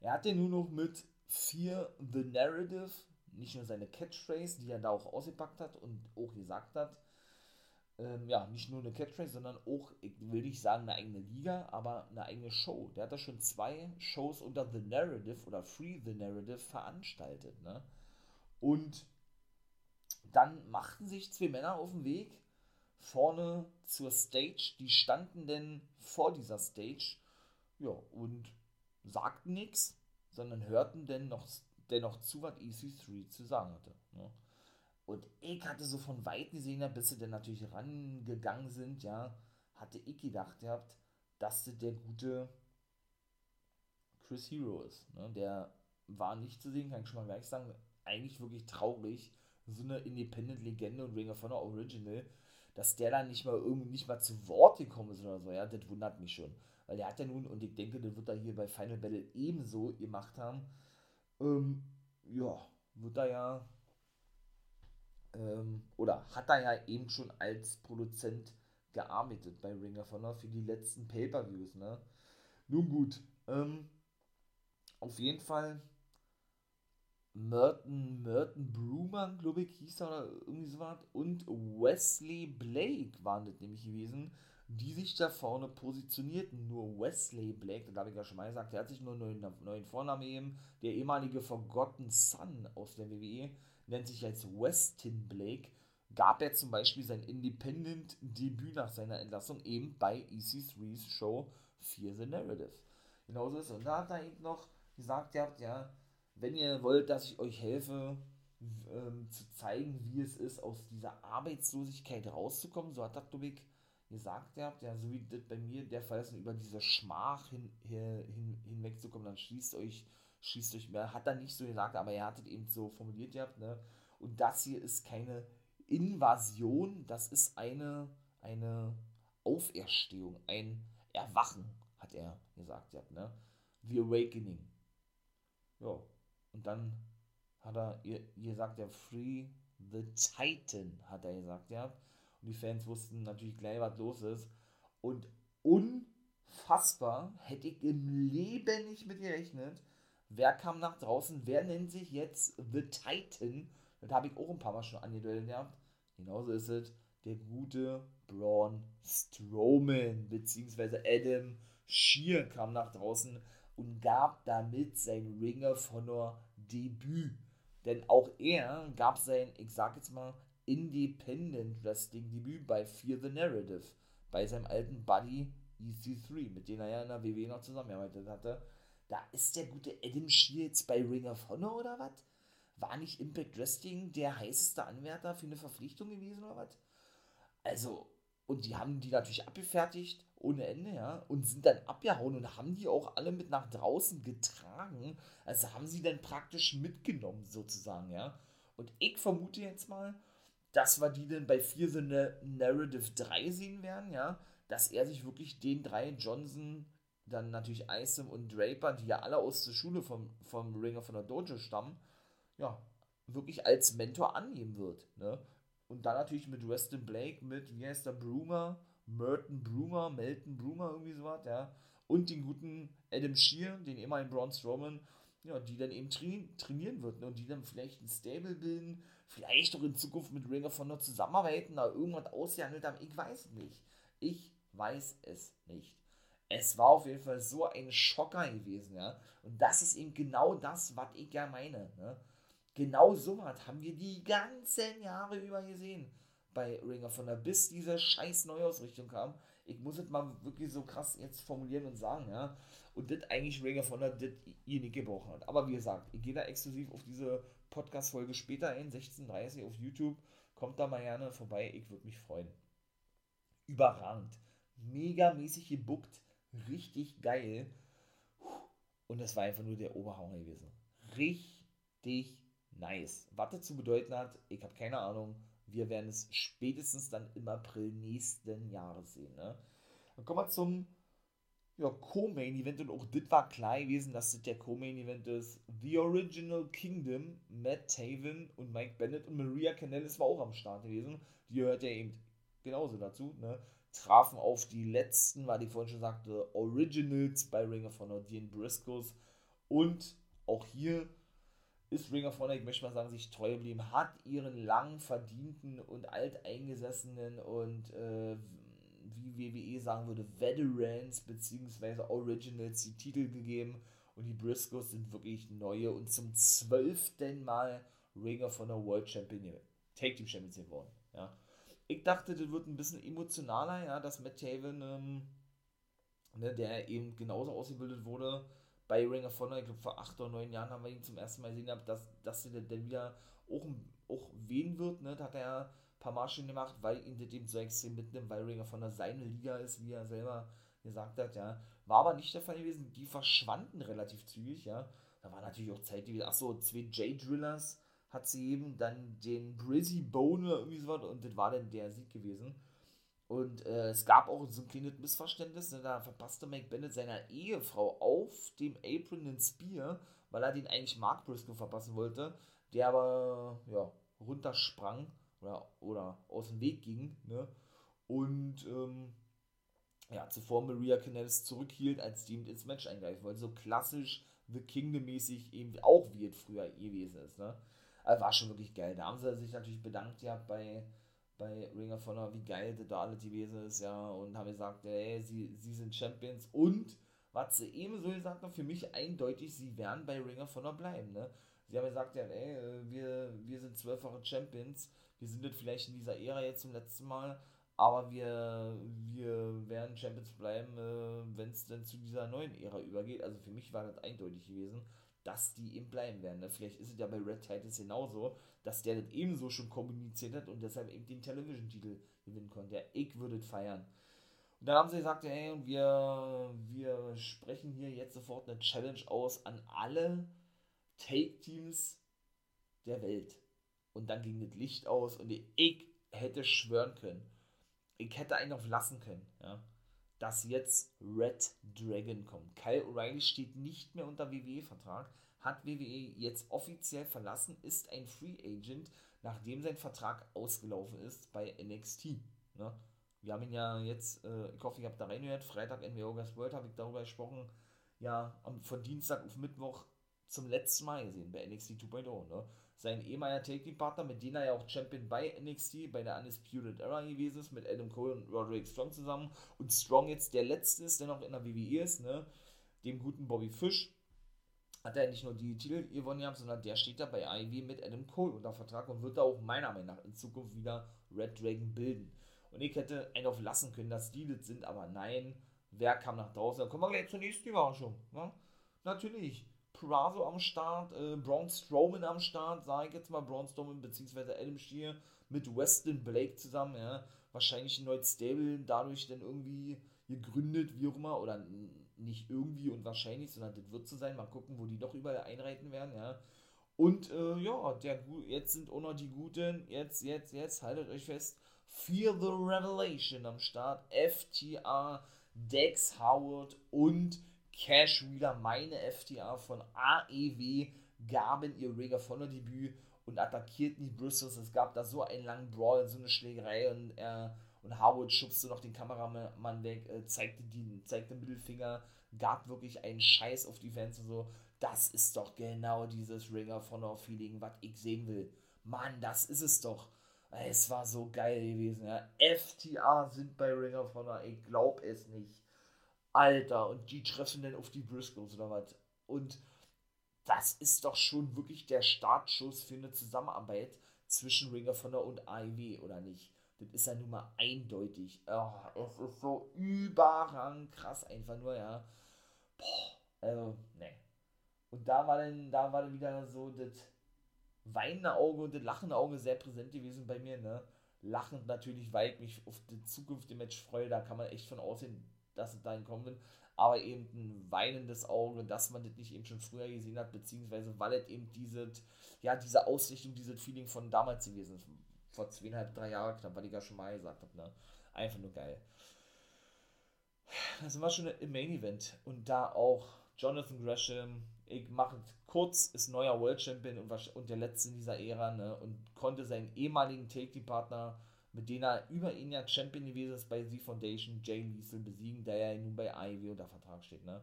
Er hat ja nur noch mit Fear the Narrative, nicht nur seine Catchphrase, die er da auch ausgepackt hat und auch gesagt hat, ähm, ja, nicht nur eine Catchphrase, sondern auch, ich will nicht sagen eine eigene Liga, aber eine eigene Show. Der hat da schon zwei Shows unter The Narrative oder Free The Narrative veranstaltet. Ne? Und dann machten sich zwei Männer auf den Weg vorne zur Stage. Die standen denn vor dieser Stage, ja, und sagten nichts, sondern hörten denn noch, dennoch zu, was EC3 zu sagen hatte. Ne? Und ich hatte so von Weitem gesehen, bis sie dann natürlich rangegangen sind, ja, hatte ich gedacht gehabt, dass das der gute Chris Hero ist. Ne? Der war nicht zu sehen, kann ich schon mal gleich sagen. Eigentlich wirklich traurig. So eine Independent-Legende und Ring of Honor Original dass der dann nicht mal irgendwie nicht mal zu Wort gekommen ist oder so, ja, das wundert mich schon. Weil der hat ja nun, und ich denke, das wird er hier bei Final Battle ebenso gemacht haben, ähm, ja, wird er ja, ähm, oder hat er ja eben schon als Produzent gearbeitet bei Ring of Honor für die letzten Pay-Per-Views, ne? Nun gut, ähm, auf jeden Fall Merton, Merton Bruman, glaube ich, hieß er oder irgendwie so was. Und Wesley Blake waren das nämlich gewesen, die sich da vorne positionierten. Nur Wesley Blake, das habe ich ja schon mal gesagt, der hat sich nur einen neuen, neuen Vornamen eben. Der ehemalige Forgotten Son aus der WWE nennt sich jetzt Westin Blake. Gab er zum Beispiel sein Independent-Debüt nach seiner Entlassung eben bei EC3's Show Fear the Narrative. Genauso ist es. Und da hat er eben noch gesagt, ihr habt ja wenn ihr wollt, dass ich euch helfe, ähm, zu zeigen, wie es ist, aus dieser Arbeitslosigkeit rauszukommen, so hat das Dubik gesagt gehabt, ja, so wie das bei mir der Fall ist, über diese Schmach hin, hin, hinwegzukommen, dann schließt euch, schließt euch mehr, hat er nicht so gesagt, aber er hat es eben so formuliert gehabt, ne, und das hier ist keine Invasion, das ist eine, eine Auferstehung, ein Erwachen, hat er gesagt gehabt, ne, The Awakening. Ja, und dann hat er ihr, gesagt, ja, Free the Titan, hat er gesagt, ja. Und die Fans wussten natürlich gleich, was los ist. Und unfassbar, hätte ich im Leben nicht mit gerechnet. Wer kam nach draußen? Wer nennt sich jetzt The Titan? Das habe ich auch ein paar Mal schon angedeutet. Genauso ist es der gute Braun Strowman, beziehungsweise Adam Shear kam nach draußen und gab damit sein Ring of Honor Debüt. Denn auch er gab sein, ich sag jetzt mal, Independent Wrestling Debüt bei Fear the Narrative, bei seinem alten Buddy EC3, mit dem er ja in der WWE noch zusammengearbeitet hatte. Da ist der gute Adam jetzt bei Ring of Honor oder was? War nicht Impact Wrestling der heißeste Anwärter für eine Verpflichtung gewesen oder was? Also, und die haben die natürlich abgefertigt ohne Ende, ja, und sind dann abgehauen und haben die auch alle mit nach draußen getragen. Also haben sie dann praktisch mitgenommen, sozusagen, ja. Und ich vermute jetzt mal, dass wir die dann bei 4 so eine Narrative 3 sehen werden, ja, dass er sich wirklich den drei Johnson, dann natürlich Isom und Draper, die ja alle aus der Schule vom, vom Ringer von der Dojo stammen, ja, wirklich als Mentor annehmen wird, ne? Und dann natürlich mit Weston Blake, mit, wie heißt der, Broomer, Merton Broomer, Melton Broomer, irgendwie sowas, ja. Und den guten Adam Shear, den ehemaligen Braun Strowman, ja, die dann eben trainieren, trainieren wird, ne? Und die dann vielleicht ein Stable bilden, vielleicht auch in Zukunft mit Ring of Honor zusammenarbeiten, da irgendwas ausgehandelt haben, ich weiß nicht. Ich weiß es nicht. Es war auf jeden Fall so ein Schocker gewesen, ja. Und das ist eben genau das, was ich ja meine, ne? Genau so was haben wir die ganzen Jahre über gesehen bei Ring of Honor, bis diese scheiß Neuausrichtung kam. Ich muss es mal wirklich so krass jetzt formulieren und sagen, ja. Und das eigentlich Ring of Honor das ihr nicht gebrochen hat. Aber wie gesagt, ich gehe da exklusiv auf diese Podcast-Folge später ein, 16.30 auf YouTube. Kommt da mal gerne vorbei, ich würde mich freuen. Überragend. Megamäßig gebuckt, richtig geil. Und das war einfach nur der Oberhauer gewesen. Richtig nice. Was dazu bedeuten hat, ich habe keine Ahnung. Wir werden es spätestens dann im April nächsten Jahres sehen. Ne? Dann kommen wir zum ja, Co-Main-Event und auch das war klar gewesen, dass das der Co-Main-Event ist. The Original Kingdom, Matt Taven und Mike Bennett und Maria Canellis war auch am Start gewesen. Die gehört ja eben genauso dazu, ne? Trafen auf die letzten, weil ich vorhin schon sagte, Originals bei Ring of Honor, Dean Briscoes. Und auch hier ist Ring of Honor, ich möchte mal sagen, sich treu geblieben, hat ihren lang verdienten und alteingesessenen und äh, wie WWE sagen würde, Veterans bzw. Originals die Titel gegeben und die Briscoes sind wirklich neue und zum zwölften Mal Ring of Honor World Champion, Take Team Champions geworden. Ja. Ich dachte, das wird ein bisschen emotionaler, ja, dass Matt Taven, ähm, ne, der eben genauso ausgebildet wurde bei Ring of Honor, ich glaube vor acht oder neun Jahren haben wir ihn zum ersten Mal gesehen, dass, dass er dann wieder auch, auch wehen wird, ne, da hat er paar Mal schon gemacht, weil ihn das eben so extrem mitnimmt, weil Ring of Honor seine Liga ist, wie er selber gesagt hat, ja. War aber nicht der Fall gewesen, die verschwanden relativ zügig, ja. Da war natürlich auch Zeit, die, achso, zwei J-Drillers hat sie eben, dann den Brizzy Bone oder irgendwie sowas und das war dann der Sieg gewesen. Und äh, es gab auch so ein kleines Missverständnis, ne, da verpasste Mike Bennett seiner Ehefrau auf dem Apron den Spear, weil er den eigentlich Mark Briscoe verpassen wollte, der aber, ja, runtersprang oder, oder aus dem Weg ging. Ne? Und ähm, ja, zuvor Maria Canales zurückhielt, als die ins Match eingreifen wollte. So klassisch The Kingdom-mäßig eben auch wie es früher gewesen ist. Ne? Also war schon wirklich geil. Da haben sie sich natürlich bedankt ja bei, bei Ring of Honor, wie geil das da alles gewesen ist, ja, und haben gesagt, ey, sie, sie sind Champions und was sie ebenso gesagt haben, für mich eindeutig, sie werden bei Ring of Honor bleiben, ne? Sie haben gesagt, ja, ey, wir, wir sind zwölffache Champions, wir sind jetzt vielleicht in dieser Ära jetzt zum letzten Mal, aber wir, wir werden Champions bleiben, äh, wenn es dann zu dieser neuen Ära übergeht. Also für mich war das eindeutig gewesen, dass die eben bleiben werden. Ne? Vielleicht ist es ja bei Red Titans genauso, dass der das ebenso schon kommuniziert hat und deshalb eben den Television-Titel gewinnen konnte. Ja, ich würde feiern. Und dann haben sie gesagt, hey, wir, wir sprechen hier jetzt sofort eine Challenge aus an alle Take-Teams der Welt und dann ging das Licht aus und ich hätte schwören können, ich hätte einen auf lassen können, ja, dass jetzt Red Dragon kommt. Kyle O'Reilly steht nicht mehr unter WWE-Vertrag, hat WWE jetzt offiziell verlassen, ist ein Free Agent, nachdem sein Vertrag ausgelaufen ist bei NXT. Ne? Wir haben ihn ja jetzt, äh, ich hoffe, ich habe da reingehört, Freitag in August World habe ich darüber gesprochen, ja, von Dienstag auf Mittwoch zum letzten Mal gesehen bei NXT 2.0. Ne? sein ehemaliger Take-Team-Partner, mit dem er ja auch Champion bei NXT, bei der Undisputed Era gewesen ist, mit Adam Cole und Roderick Strong zusammen. Und Strong jetzt der Letzte ist, der noch in der WWE ist, ne? dem guten Bobby Fish. Hat er nicht nur die Titel gewonnen gehabt, sondern der steht da bei IW mit Adam Cole unter Vertrag und wird da auch meiner Meinung nach in Zukunft wieder Red Dragon bilden. Und ich hätte einen auf lassen können, dass die das sind, aber nein, wer kam nach draußen? Dann kommen wir gleich zur nächsten Überraschung. Ne? Natürlich, Prazo am Start, äh, Braun Strowman am Start, sage ich jetzt mal, Braun Strowman bzw. Adam Shear mit Weston Blake zusammen, ja, wahrscheinlich ein neues Stable, dadurch dann irgendwie gegründet, wie auch immer, oder nicht irgendwie und wahrscheinlich, sondern das wird so sein. Mal gucken, wo die doch überall einreiten werden, ja. Und äh, ja, der, jetzt sind auch noch die Guten, jetzt, jetzt, jetzt, haltet euch fest, Fear the Revelation am Start, FTR, Dex Howard und Cash Wheeler, meine FTA von AEW, gaben ihr Ring of Honor Debüt und attackierten die Briscoes. Es gab da so einen langen Brawl, so eine Schlägerei und er und Howard schubste noch den Kameramann weg, äh, zeigte, die, zeigte Mittelfinger, gab wirklich einen Scheiß auf die Fans und so. Das ist doch genau dieses Ring of Honor Feeling, was ich sehen will. Mann, das ist es doch. Es war so geil gewesen. Ja. FTA sind bei Ring of Honor, ich glaub es nicht. Alter, und die treffen dann auf die Briscoes oder was. Und das ist doch schon wirklich der Startschuss für eine Zusammenarbeit zwischen Ring of Honor und AEW, oder nicht? Das ist ja nun mal eindeutig. Oh, es ist so überrang krass einfach nur, ja. Boah, also, ne. Und da war dann, da war dann wieder so das weinende Auge und das lachende Auge sehr präsent gewesen bei mir, ne. Lachend natürlich, weil ich mich auf das zukünftige Match freue, da kann man echt von aussehen, dass es dahin kommen wird. Aber eben ein weinendes Auge, dass man das nicht eben schon früher gesehen hat, beziehungsweise weil es eben diese, ja, diese Ausrichtung, dieses Feeling von damals gewesen ist vor zweieinhalb, drei Jahren knapp, was ich ja schon mal gesagt habe, ne? Einfach nur geil. Da sind wir schon im Main Event und da auch Jonathan Gresham, ich mache kurz, ist neuer World Champion und, und der letzte in dieser Ära, ne? Und konnte seinen ehemaligen Take-Partner, mit dem er über ihn ja Champion gewesen ist bei The Foundation, Jay Liesel, besiegen, der ja nun bei IW unter Vertrag steht, ne?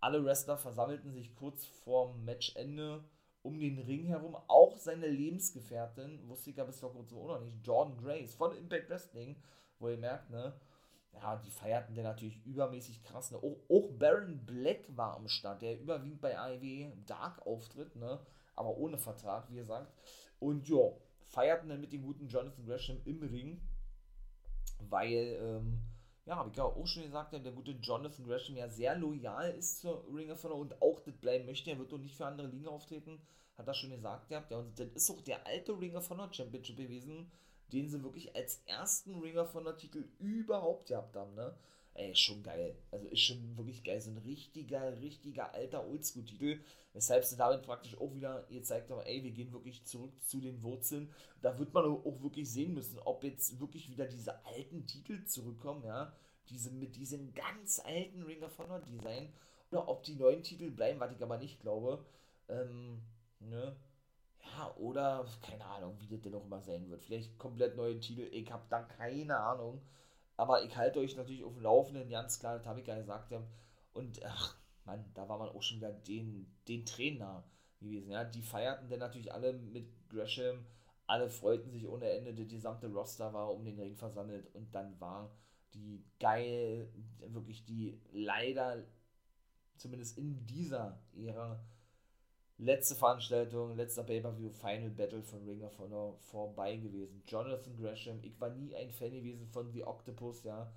Alle Wrestler versammelten sich kurz vorm Matchende um den Ring herum. Auch seine Lebensgefährtin, wusste ich ja bis vor kurzem auch noch nicht, Jordan Grace von Impact Wrestling, wo ihr merkt, ne, ja, die feierten der natürlich übermäßig krass, ne, auch, auch Baron Black war am Start, der überwiegend bei AEW Dark auftritt, ne, aber ohne Vertrag, wie gesagt, und ja, feierten dann mit dem guten Jonathan Gresham im Ring, weil, ähm, ja, habe ich ja auch schon gesagt, der gute Jonathan Gresham ja sehr loyal ist zur Ring of Honor und auch das bleiben möchte. Er wird doch nicht für andere Ligen auftreten, hat er schon gesagt. Ja, und das ist auch der alte Ring of Honor Championship gewesen, den sie wirklich als ersten Ring of Honor Titel überhaupt gehabt haben, ne? Ey, schon geil. Also ist schon wirklich geil. So ein richtiger, richtiger alter Oldschool-Titel. Weshalb sie damit praktisch auch wieder gezeigt haben, ey, wir gehen wirklich zurück zu den Wurzeln. Da wird man auch wirklich sehen müssen, ob jetzt wirklich wieder diese alten Titel zurückkommen, ja. Diese mit diesem ganz alten Ring of Honor Design. Oder ob die neuen Titel bleiben, was ich aber nicht glaube. Ähm, ne? Ja, oder keine Ahnung, wie das denn auch immer sein wird. Vielleicht komplett neue Titel. Ich habe da keine Ahnung. Aber ich halte euch natürlich auf dem Laufenden, ganz klar, das habe ich ja gesagt. Und ach, Mann, da war man auch schon wieder den, den Trainer gewesen. Ja. Die feierten dann natürlich alle mit Gresham, alle freuten sich ohne Ende, der gesamte Roster war um den Ring versammelt und dann war die geil, wirklich die leider, zumindest in dieser Ära, letzte Veranstaltung, letzter Pay-Per-View, Final Battle von Ring of Honor vorbei gewesen. Jonathan Gresham, ich war nie ein Fan gewesen von The Octopus, ja,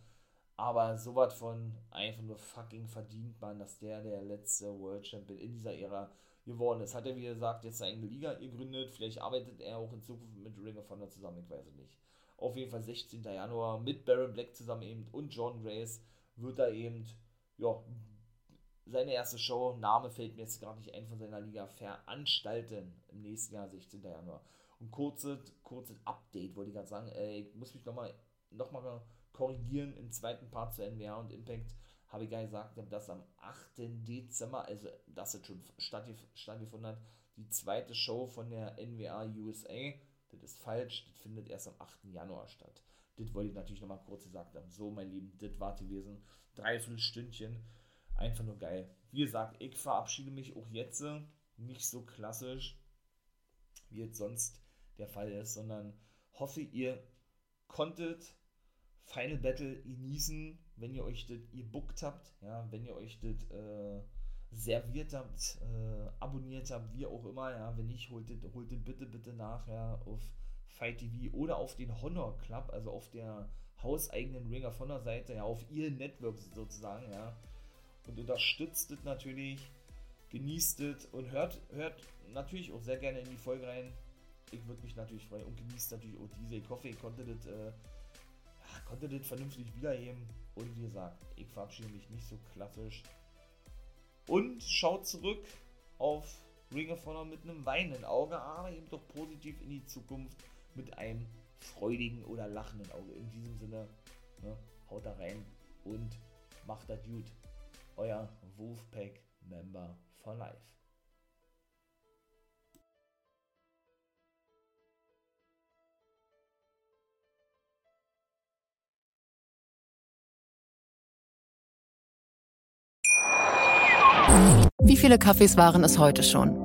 aber sowas von einfach nur fucking verdient man, dass der der letzte World Champion in dieser Ära geworden ist. Hat er, wie gesagt, jetzt seine Liga gegründet, vielleicht arbeitet er auch in Zukunft mit Ring of Honor zusammen, ich weiß es nicht. Auf jeden Fall 16. Januar mit Baron Black zusammen eben und John Grace wird er eben, ja, seine erste Show, Name fällt mir jetzt gerade nicht ein von seiner Liga, veranstalten im nächsten Jahr, 16. Januar. Und kurzes, kurzes Update wollte ich gerade sagen, äh, ich muss mich nochmal noch mal korrigieren im zweiten Part zu NWA und Impact habe ich gesagt, dass am 8. Dezember, also das jetzt schon stattgefunden hat, die zweite Show von der NWA USA, das ist falsch, das findet erst am 8. Januar statt. Das wollte ich natürlich nochmal kurz gesagt haben. So, mein Lieben, das war gewesen. Dreiviertel Stündchen einfach nur geil. Wie gesagt, ich verabschiede mich auch jetzt nicht so klassisch, wie es sonst der Fall ist, sondern hoffe, ihr konntet Final Battle genießen, wenn ihr euch das gebuckt habt, ja, wenn ihr euch das äh, serviert habt, äh, abonniert habt, wie auch immer, ja, wenn nicht, holt das, holt das bitte, bitte nach, ja, auf Fight TV oder auf den Honor Club, also auf der hauseigenen Ring of Honor Seite, ja, auf ihr Network sozusagen, ja, und unterstützt es natürlich, genießt es und hört, hört natürlich auch sehr gerne in die Folge rein. Ich würde mich natürlich freuen und genießt natürlich auch diese. Ich hoffe, ihr konntet das äh, konnte das vernünftig wiederheben. Und wie gesagt, ich verabschiede mich nicht so klassisch. Und schaut zurück auf Ring of Honor mit einem weinenden Auge, aber eben doch positiv in die Zukunft mit einem freudigen oder lachenden Auge. In diesem Sinne, ne, haut da rein und macht das gut. Euer Wolfpack Member for Life. Wie viele Kaffees waren es heute schon?